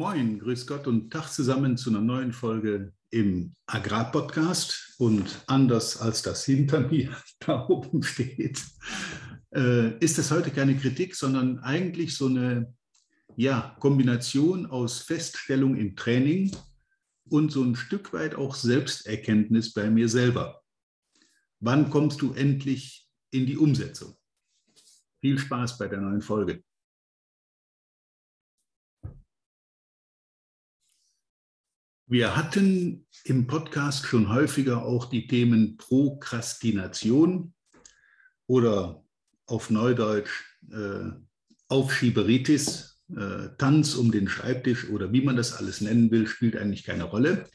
Moin, grüß Gott und Tag zusammen zu einer neuen Folge im Agrarpodcast. Und anders als das hinter mir da oben steht, äh, ist das heute keine Kritik, sondern eigentlich so eine ja, Kombination aus Feststellung im Training und so ein Stück weit auch Selbsterkenntnis bei mir selber. Wann kommst du endlich in die Umsetzung? Viel Spaß bei der neuen Folge. Wir hatten im Podcast schon häufiger auch die Themen Prokrastination oder auf Neudeutsch äh, Aufschieberitis, äh, Tanz um den Schreibtisch oder wie man das alles nennen will, spielt eigentlich keine Rolle.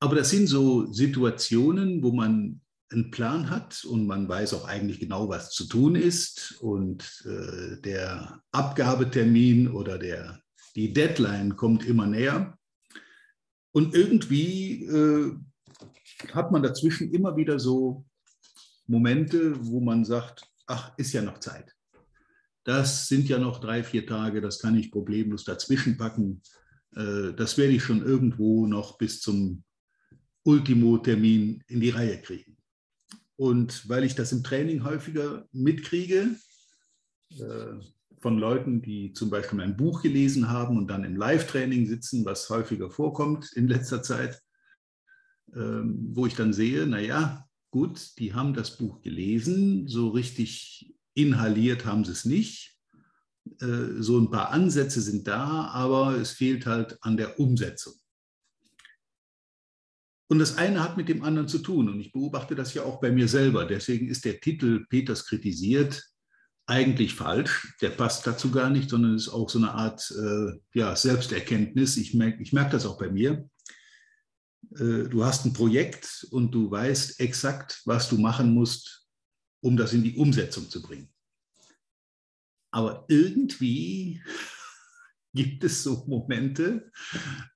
Aber das sind so Situationen, wo man einen Plan hat und man weiß auch eigentlich genau, was zu tun ist und äh, der Abgabetermin oder der, die Deadline kommt immer näher. Und irgendwie äh, hat man dazwischen immer wieder so Momente, wo man sagt, ach, ist ja noch Zeit. Das sind ja noch drei, vier Tage, das kann ich problemlos dazwischen packen. Äh, das werde ich schon irgendwo noch bis zum Ultimo-Termin in die Reihe kriegen. Und weil ich das im Training häufiger mitkriege, äh, von Leuten, die zum Beispiel ein Buch gelesen haben und dann im Live-Training sitzen, was häufiger vorkommt in letzter Zeit, ähm, wo ich dann sehe, naja, gut, die haben das Buch gelesen, so richtig inhaliert haben sie es nicht. Äh, so ein paar Ansätze sind da, aber es fehlt halt an der Umsetzung. Und das eine hat mit dem anderen zu tun. Und ich beobachte das ja auch bei mir selber. Deswegen ist der Titel Peters kritisiert eigentlich falsch. Der passt dazu gar nicht, sondern ist auch so eine Art äh, ja, Selbsterkenntnis. Ich merke ich merk das auch bei mir. Äh, du hast ein Projekt und du weißt exakt, was du machen musst, um das in die Umsetzung zu bringen. Aber irgendwie gibt es so Momente,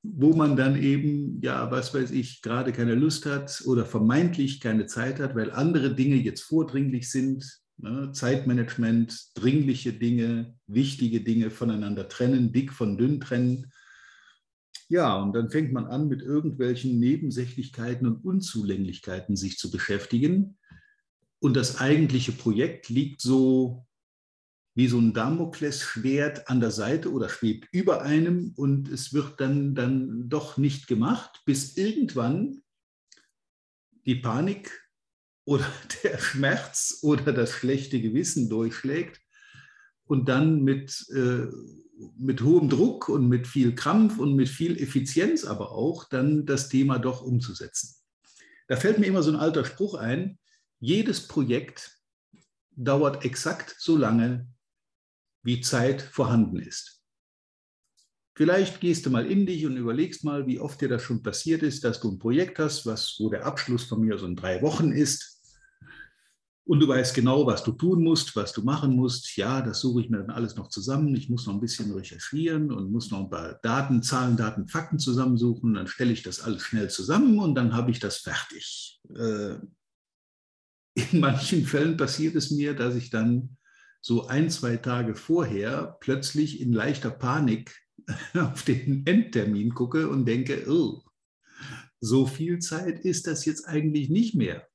wo man dann eben, ja, was weiß ich, gerade keine Lust hat oder vermeintlich keine Zeit hat, weil andere Dinge jetzt vordringlich sind, Ne? Zeitmanagement, dringliche Dinge, wichtige Dinge voneinander trennen, dick von dünn trennen. Ja, und dann fängt man an, mit irgendwelchen Nebensächlichkeiten und Unzulänglichkeiten sich zu beschäftigen. Und das eigentliche Projekt liegt so wie so ein Damoklesschwert an der Seite oder schwebt über einem und es wird dann, dann doch nicht gemacht, bis irgendwann die Panik oder der Schmerz oder das schlechte Gewissen durchschlägt und dann mit, äh, mit hohem Druck und mit viel Krampf und mit viel Effizienz aber auch dann das Thema doch umzusetzen. Da fällt mir immer so ein alter Spruch ein, jedes Projekt dauert exakt so lange, wie Zeit vorhanden ist. Vielleicht gehst du mal in dich und überlegst mal, wie oft dir das schon passiert ist, dass du ein Projekt hast, was, wo der Abschluss von mir so in drei Wochen ist und du weißt genau, was du tun musst, was du machen musst. Ja, das suche ich mir dann alles noch zusammen. Ich muss noch ein bisschen recherchieren und muss noch ein paar Daten, Zahlen, Daten, Fakten zusammensuchen. Dann stelle ich das alles schnell zusammen und dann habe ich das fertig. Äh, in manchen Fällen passiert es mir, dass ich dann so ein, zwei Tage vorher plötzlich in leichter Panik auf den Endtermin gucke und denke, oh, so viel Zeit ist das jetzt eigentlich nicht mehr.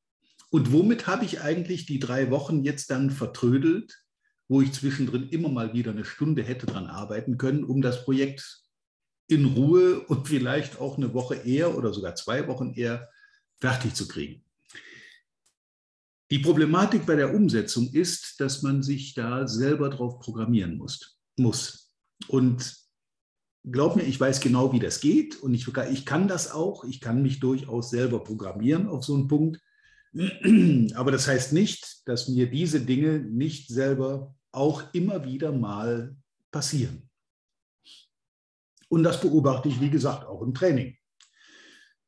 Und womit habe ich eigentlich die drei Wochen jetzt dann vertrödelt, wo ich zwischendrin immer mal wieder eine Stunde hätte dran arbeiten können, um das Projekt in Ruhe und vielleicht auch eine Woche eher oder sogar zwei Wochen eher fertig zu kriegen. Die Problematik bei der Umsetzung ist, dass man sich da selber drauf programmieren muss. muss. Und glaub mir, ich weiß genau, wie das geht und ich, ich kann das auch. Ich kann mich durchaus selber programmieren auf so einen Punkt. Aber das heißt nicht, dass mir diese Dinge nicht selber auch immer wieder mal passieren. Und das beobachte ich, wie gesagt, auch im Training.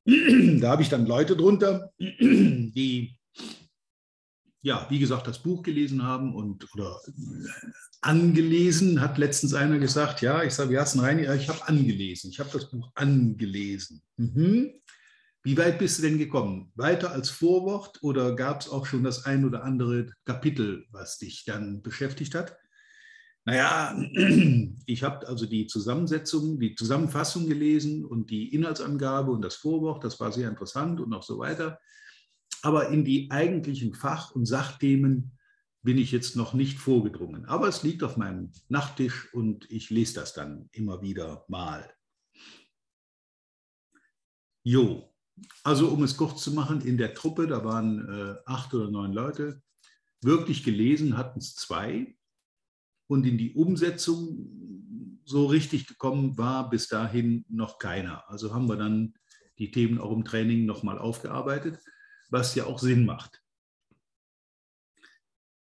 Da habe ich dann Leute drunter, die, ja, wie gesagt, das Buch gelesen haben und oder angelesen, hat letztens einer gesagt, ja, ich sage, wie hast du rein? Ich habe angelesen, ich habe das Buch angelesen. Mhm. Wie weit bist du denn gekommen? Weiter als Vorwort oder gab es auch schon das ein oder andere Kapitel, was dich dann beschäftigt hat? Naja, ich habe also die Zusammensetzung, die Zusammenfassung gelesen und die Inhaltsangabe und das Vorwort, das war sehr interessant und noch so weiter. Aber in die eigentlichen Fach- und Sachthemen bin ich jetzt noch nicht vorgedrungen. Aber es liegt auf meinem Nachttisch und ich lese das dann immer wieder mal. Jo, also um es kurz zu machen, in der Truppe, da waren äh, acht oder neun Leute, wirklich gelesen hatten es zwei und in die Umsetzung so richtig gekommen war bis dahin noch keiner. Also haben wir dann die Themen auch im Training nochmal aufgearbeitet, was ja auch Sinn macht.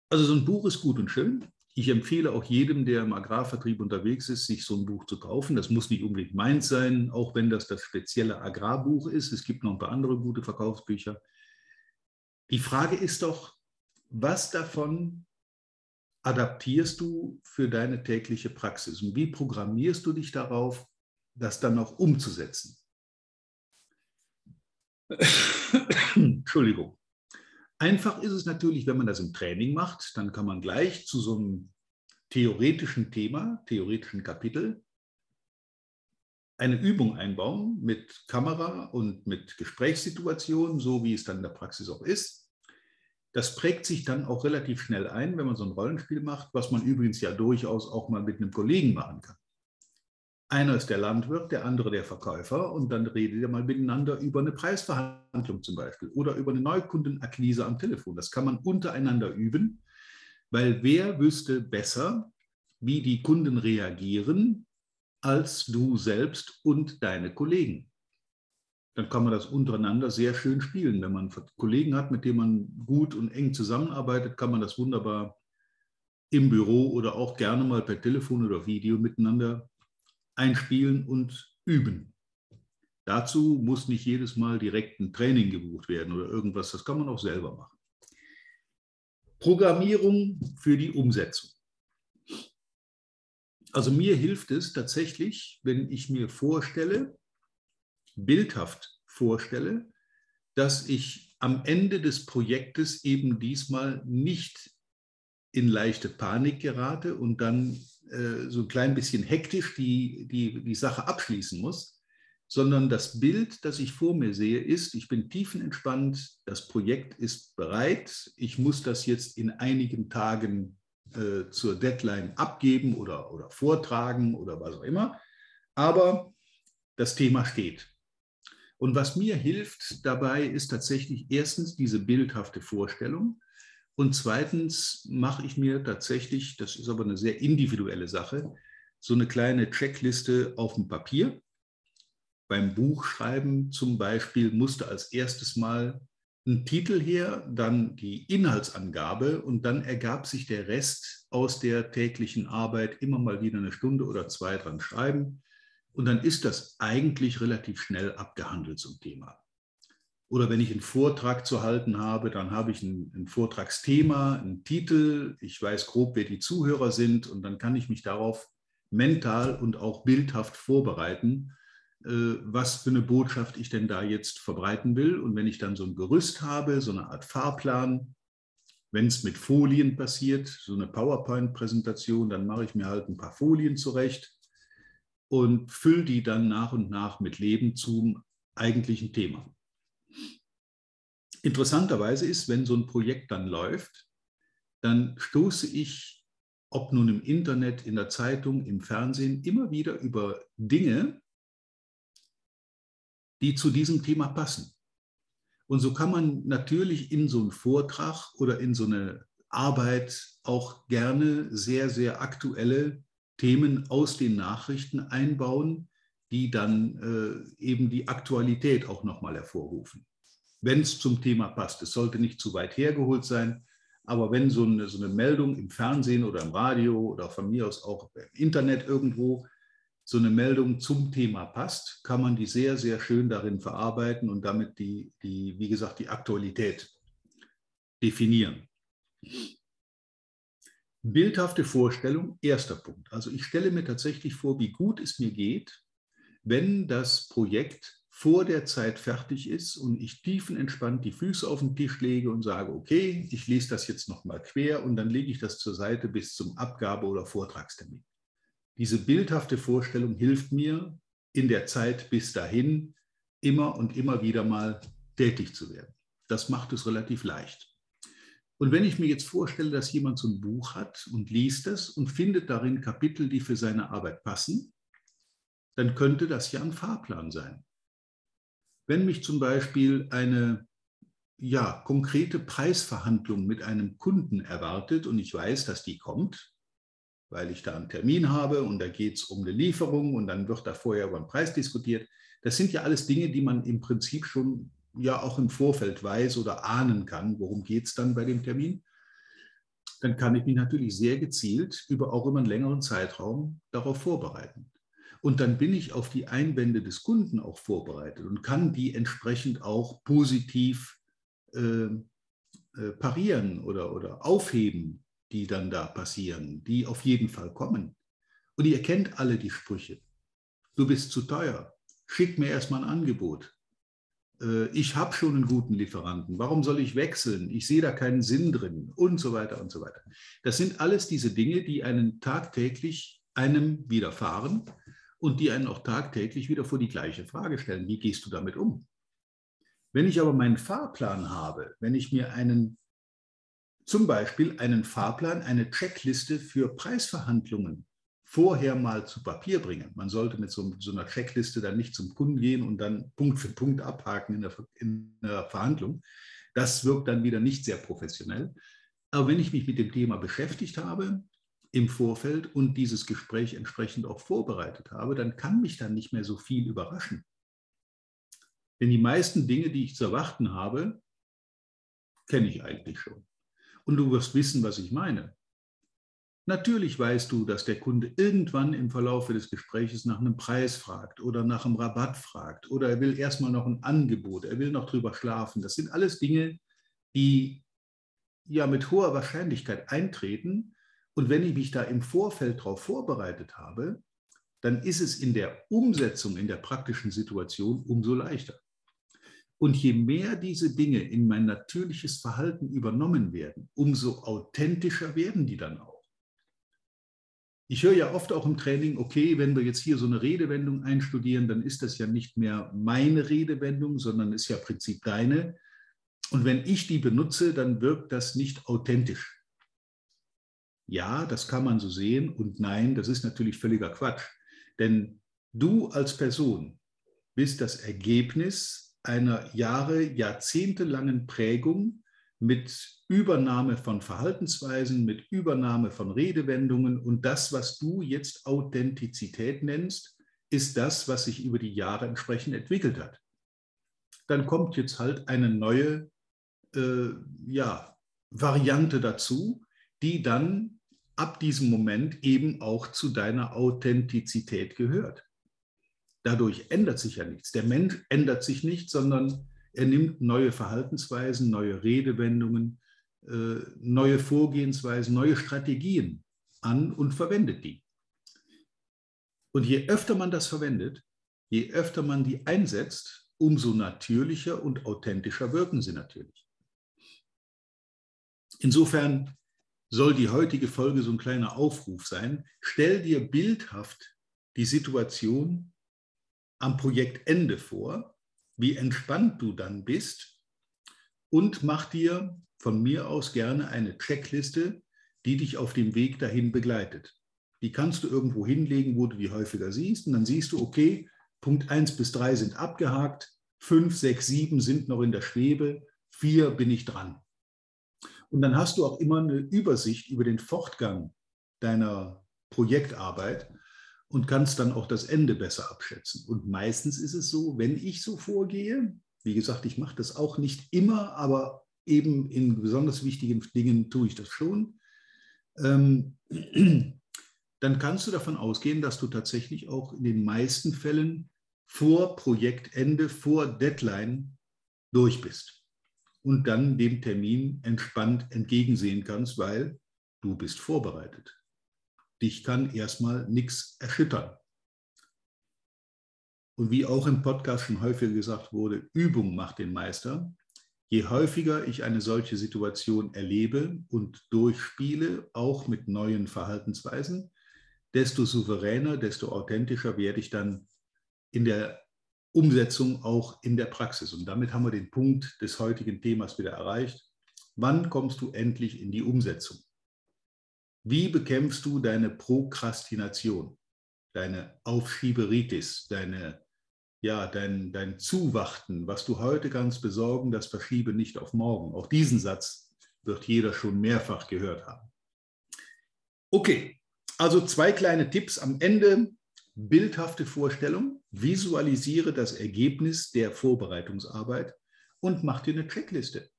Also so ein Buch ist gut und schön. Ich empfehle auch jedem, der im Agrarvertrieb unterwegs ist, sich so ein Buch zu kaufen. Das muss nicht unbedingt meins sein, auch wenn das das spezielle Agrarbuch ist. Es gibt noch ein paar andere gute Verkaufsbücher. Die Frage ist doch, was davon adaptierst du für deine tägliche Praxis und wie programmierst du dich darauf, das dann auch umzusetzen? Entschuldigung. Einfach ist es natürlich, wenn man das im Training macht, dann kann man gleich zu so einem theoretischen Thema, theoretischen Kapitel, eine Übung einbauen mit Kamera und mit Gesprächssituationen, so wie es dann in der Praxis auch ist. Das prägt sich dann auch relativ schnell ein, wenn man so ein Rollenspiel macht, was man übrigens ja durchaus auch mal mit einem Kollegen machen kann. Einer ist der Landwirt, der andere der Verkäufer und dann redet ihr mal miteinander über eine Preisverhandlung zum Beispiel oder über eine Neukundenakquise am Telefon. Das kann man untereinander üben, weil wer wüsste besser, wie die Kunden reagieren, als du selbst und deine Kollegen. Dann kann man das untereinander sehr schön spielen. Wenn man Kollegen hat, mit denen man gut und eng zusammenarbeitet, kann man das wunderbar im Büro oder auch gerne mal per Telefon oder Video miteinander einspielen und üben. Dazu muss nicht jedes Mal direkt ein Training gebucht werden oder irgendwas, das kann man auch selber machen. Programmierung für die Umsetzung. Also mir hilft es tatsächlich, wenn ich mir vorstelle, bildhaft vorstelle, dass ich am Ende des Projektes eben diesmal nicht in leichte Panik gerate und dann äh, so ein klein bisschen hektisch die, die, die Sache abschließen muss, sondern das Bild, das ich vor mir sehe, ist, ich bin tiefenentspannt, das Projekt ist bereit, ich muss das jetzt in einigen Tagen äh, zur Deadline abgeben oder, oder vortragen oder was auch immer, aber das Thema steht. Und was mir hilft dabei, ist tatsächlich erstens diese bildhafte Vorstellung. Und zweitens mache ich mir tatsächlich, das ist aber eine sehr individuelle Sache, so eine kleine Checkliste auf dem Papier. Beim Buchschreiben zum Beispiel musste als erstes Mal ein Titel her, dann die Inhaltsangabe und dann ergab sich der Rest aus der täglichen Arbeit immer mal wieder eine Stunde oder zwei dran schreiben. Und dann ist das eigentlich relativ schnell abgehandelt zum Thema. Oder wenn ich einen Vortrag zu halten habe, dann habe ich ein, ein, Vortragsthema, einen Titel, ich weiß grob, wer die Zuhörer sind und dann kann ich mich darauf mental und auch bildhaft vorbereiten, äh, was für eine Botschaft ich denn da jetzt verbreiten will. Und wenn ich dann so ein Gerüst habe, so eine Art Fahrplan, wenn es mit Folien passiert, so eine PowerPoint-Präsentation, dann mache ich mir halt ein paar Folien zurecht und fülle die dann nach und nach mit Leben zum eigentlichen Thema. Interessanterweise ist, wenn so ein Projekt dann läuft, dann stoße ich, ob nun im Internet, in der Zeitung, im Fernsehen, immer wieder über Dinge, die zu diesem Thema passen. Und so kann man natürlich in so einen Vortrag oder in so eine Arbeit auch gerne sehr, sehr aktuelle Themen aus den Nachrichten einbauen, die dann äh, eben die Aktualität auch nochmal hervorrufen wenn es zum Thema passt. Es sollte nicht zu weit hergeholt sein, aber wenn so eine, so eine Meldung im Fernsehen oder im Radio oder von mir aus auch im Internet irgendwo so eine Meldung zum Thema passt, kann man die sehr, sehr schön darin verarbeiten und damit die, die wie gesagt, die Aktualität definieren. Bildhafte Vorstellung, erster Punkt. Also ich stelle mir tatsächlich vor, wie gut es mir geht, wenn das Projekt vor der Zeit fertig ist und ich tiefenentspannt die Füße auf den Tisch lege und sage, okay, ich lese das jetzt nochmal quer und dann lege ich das zur Seite bis zum Abgabe- oder Vortragstermin. Diese bildhafte Vorstellung hilft mir in der Zeit bis dahin immer und immer wieder mal tätig zu werden. Das macht es relativ leicht. Und wenn ich mir jetzt vorstelle, dass jemand so ein Buch hat und liest es und findet darin Kapitel, die für seine Arbeit passen, dann könnte das ja ein Fahrplan sein. Wenn mich zum Beispiel eine ja, konkrete Preisverhandlung mit einem Kunden erwartet und ich weiß, dass die kommt, weil ich da einen Termin habe und da geht es um eine Lieferung und dann wird da vorher über den Preis diskutiert. Das sind ja alles Dinge, die man im Prinzip schon ja auch im Vorfeld weiß oder ahnen kann, worum geht es dann bei dem Termin. Dann kann ich mich natürlich sehr gezielt über auch über einen längeren Zeitraum darauf vorbereiten. Und dann bin ich auf die Einwände des Kunden auch vorbereitet und kann die entsprechend auch positiv äh, äh, parieren oder, oder aufheben, die dann da passieren, die auf jeden Fall kommen. Und ihr kennt alle die Sprüche. Du bist zu teuer. Schick mir erstmal ein Angebot. Äh, ich habe schon einen guten Lieferanten. Warum soll ich wechseln? Ich sehe da keinen Sinn drin und so weiter und so weiter. Das sind alles diese Dinge, die einen tagtäglich einem widerfahren und die einen auch tagtäglich wieder vor die gleiche Frage stellen. Wie gehst du damit um? Wenn ich aber meinen Fahrplan habe, wenn ich mir einen, zum Beispiel einen Fahrplan, eine Checkliste für Preisverhandlungen vorher mal zu Papier bringe, man sollte mit so, so, einer Checkliste dann nicht zum Kunden gehen und dann Punkt für Punkt abhaken in der, in der Verhandlung. Das wirkt dann wieder nicht sehr professionell. Aber wenn ich mich mit dem Thema beschäftigt habe, im Vorfeld und dieses Gespräch entsprechend auch vorbereitet habe, dann kann mich dann nicht mehr so viel überraschen. Denn die meisten Dinge, die ich zu erwarten habe, kenne ich eigentlich schon. Und du wirst wissen, was ich meine. Natürlich weißt du, dass der Kunde irgendwann im Verlauf des Gesprächs nach einem Preis fragt oder nach einem Rabatt fragt oder er will erstmal noch ein Angebot, er will noch drüber schlafen. Das sind alles Dinge, die ja mit hoher Wahrscheinlichkeit eintreten und wenn ich mich da im Vorfeld darauf vorbereitet habe, dann ist es in der Umsetzung, in der praktischen Situation umso leichter. Und je mehr diese Dinge in mein natürliches Verhalten übernommen werden, umso authentischer werden die dann auch. Ich höre ja oft auch im Training, okay, wenn wir jetzt hier so eine Redewendung einstudieren, dann ist das ja nicht mehr meine Redewendung, sondern ist ja im Prinzip deine. Und wenn ich die benutze, dann wirkt das nicht authentisch. Ja, das kann man so sehen und nein, das ist natürlich völliger Quatsch. Denn du als Person bist das Ergebnis einer Jahre, jahrzehntelangen Prägung mit Übernahme von Verhaltensweisen, mit Übernahme von Redewendungen und das, was du jetzt Authentizität nennst, ist das, was sich über die Jahre entsprechend entwickelt hat. Dann kommt jetzt halt eine neue äh, ja, Variante dazu, die dann ab diesem Moment eben auch zu deiner Authentizität gehört. Dadurch ändert sich ja nichts. Der Mensch ändert sich nicht, sondern er nimmt neue Verhaltensweisen, neue Redewendungen, äh, neue Vorgehensweisen, neue Strategien an und verwendet die. Und je öfter man das verwendet, je öfter man die einsetzt, umso natürlicher und authentischer wirken sie natürlich. Insofern soll die heutige Folge so ein kleiner Aufruf sein. Stell dir bildhaft die Situation am Projektende vor, wie entspannt du dann bist und mach dir von mir aus gerne eine Checkliste, die dich auf dem Weg dahin begleitet. Die kannst du irgendwo hinlegen, wo du die häufiger siehst und dann siehst du, okay, Punkt 1 bis 3 sind abgehakt, 5, 6, 7 sind noch in der Schwebe, 4 bin ich dran. Und dann hast du auch immer eine Übersicht über den Fortgang deiner Projektarbeit und kannst dann auch das Ende besser abschätzen. Und meistens ist es so, wenn ich so vorgehe, wie gesagt, ich mache das auch nicht immer, aber eben in besonders wichtigen Dingen tue ich das schon, ähm, dann kannst du davon ausgehen, dass du tatsächlich auch in den meisten Fällen vor Projektende, vor Deadline durch bist und dann dem Termin entspannt entgegensehen kannst, weil du bist vorbereitet. Dich kann erstmal nichts erschüttern. und wie auch im Podcast schon häufiger gesagt wurde, Übung macht den Meister. Je häufiger ich eine solche Situation erlebe und durchspiele, auch mit neuen Verhaltensweisen, desto souveräner, desto authentischer werde ich dann in der Umsetzung auch in der Praxis. Und damit haben wir den Punkt des heutigen Themas wieder erreicht. Wann kommst du endlich in die Umsetzung? Wie bekämpfst du deine Prokrastination, deine Aufschieberitis, deine, ja, dein, dein Zuwarten, was du heute kannst besorgen, das verschiebe nicht auf morgen. Auch diesen Satz wird jeder schon mehrfach gehört haben. Okay, also zwei kleine Tipps am Ende. Bildhafte Vorstellung, visualisiere das Ergebnis der Vorbereitungsarbeit und mach dir eine Checkliste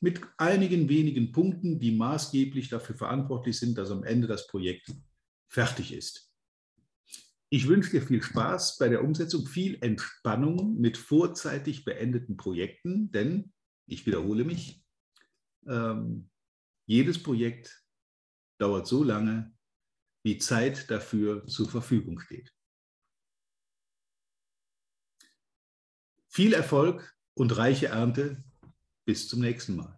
mit einigen wenigen Punkten, die maßgeblich dafür verantwortlich sind, dass am Ende das Projekt fertig ist. Ich wünsche dir viel Spaß bei der Umsetzung, viel Entspannung mit vorzeitig beendeten Projekten, denn ich wiederhole mich, ähm, jedes Projekt dauert so lange, wie Zeit dafür zur Verfügung steht. Viel Erfolg und reiche Ernte. Bis zum nächsten Mal.